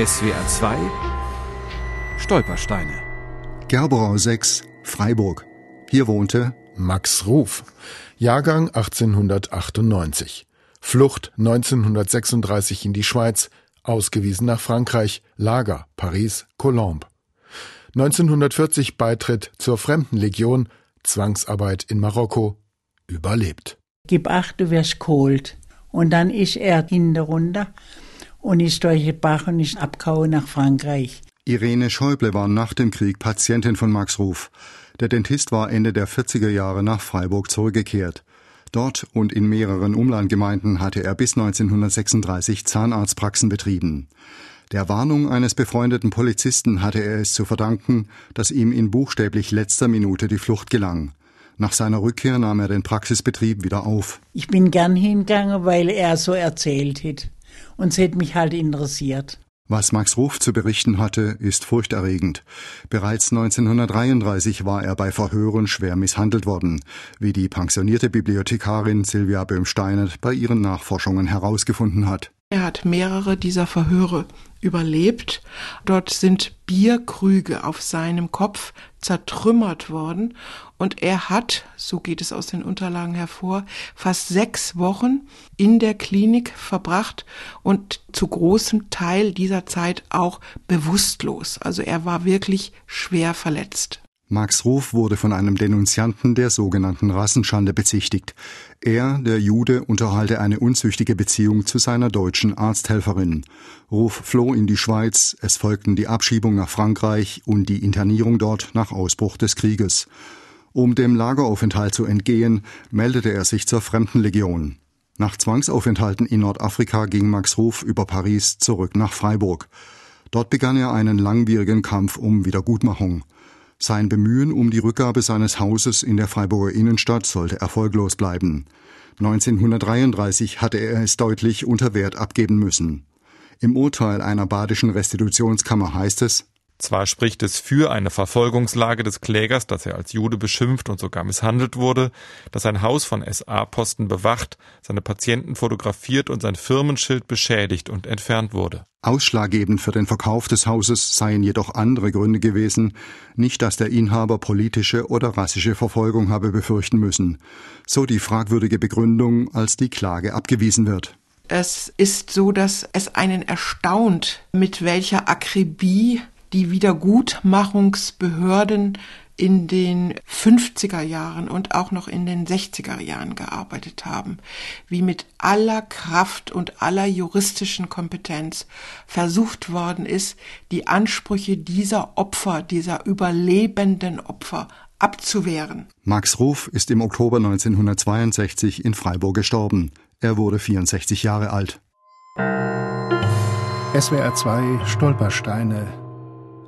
SWR 2 Stolpersteine. Gerberau 6, Freiburg. Hier wohnte Max Ruf, Jahrgang 1898. Flucht 1936 in die Schweiz, ausgewiesen nach Frankreich, Lager, Paris, Colombe. 1940 Beitritt zur Fremdenlegion, Zwangsarbeit in Marokko, überlebt. Gib acht, du wirst geholt. Und dann ist er hinter runter und ist durch den Bach und ist abgehauen nach Frankreich. Irene Schäuble war nach dem Krieg Patientin von Max Ruf. Der Dentist war Ende der 40er Jahre nach Freiburg zurückgekehrt. Dort und in mehreren Umlandgemeinden hatte er bis 1936 Zahnarztpraxen betrieben. Der Warnung eines befreundeten Polizisten hatte er es zu verdanken, dass ihm in buchstäblich letzter Minute die Flucht gelang. Nach seiner Rückkehr nahm er den Praxisbetrieb wieder auf. Ich bin gern hingegangen, weil er so erzählt hat. Und es hat mich halt interessiert. Was Max Ruf zu berichten hatte, ist furchterregend. Bereits 1933 war er bei Verhören schwer misshandelt worden, wie die pensionierte Bibliothekarin Silvia Böhm-Steinert bei ihren Nachforschungen herausgefunden hat. Er hat mehrere dieser Verhöre überlebt. Dort sind Bierkrüge auf seinem Kopf zertrümmert worden und er hat, so geht es aus den Unterlagen hervor, fast sechs Wochen in der Klinik verbracht und zu großem Teil dieser Zeit auch bewusstlos. Also er war wirklich schwer verletzt. Max Ruf wurde von einem Denunzianten der sogenannten Rassenschande bezichtigt. Er, der Jude, unterhalte eine unzüchtige Beziehung zu seiner deutschen Arzthelferin. Ruf floh in die Schweiz, es folgten die Abschiebung nach Frankreich und die Internierung dort nach Ausbruch des Krieges. Um dem Lageraufenthalt zu entgehen, meldete er sich zur Fremdenlegion. Nach Zwangsaufenthalten in Nordafrika ging Max Ruf über Paris zurück nach Freiburg. Dort begann er einen langwierigen Kampf um Wiedergutmachung. Sein Bemühen um die Rückgabe seines Hauses in der Freiburger Innenstadt sollte erfolglos bleiben. 1933 hatte er es deutlich unter Wert abgeben müssen. Im Urteil einer badischen Restitutionskammer heißt es, zwar spricht es für eine Verfolgungslage des Klägers, dass er als Jude beschimpft und sogar misshandelt wurde, dass sein Haus von SA-Posten bewacht, seine Patienten fotografiert und sein Firmenschild beschädigt und entfernt wurde. Ausschlaggebend für den Verkauf des Hauses seien jedoch andere Gründe gewesen, nicht dass der Inhaber politische oder rassische Verfolgung habe befürchten müssen. So die fragwürdige Begründung, als die Klage abgewiesen wird. Es ist so, dass es einen erstaunt, mit welcher Akribie die Wiedergutmachungsbehörden in den 50er Jahren und auch noch in den 60er Jahren gearbeitet haben, wie mit aller Kraft und aller juristischen Kompetenz versucht worden ist, die Ansprüche dieser Opfer, dieser überlebenden Opfer abzuwehren. Max Ruf ist im Oktober 1962 in Freiburg gestorben. Er wurde 64 Jahre alt. SWR 2 Stolpersteine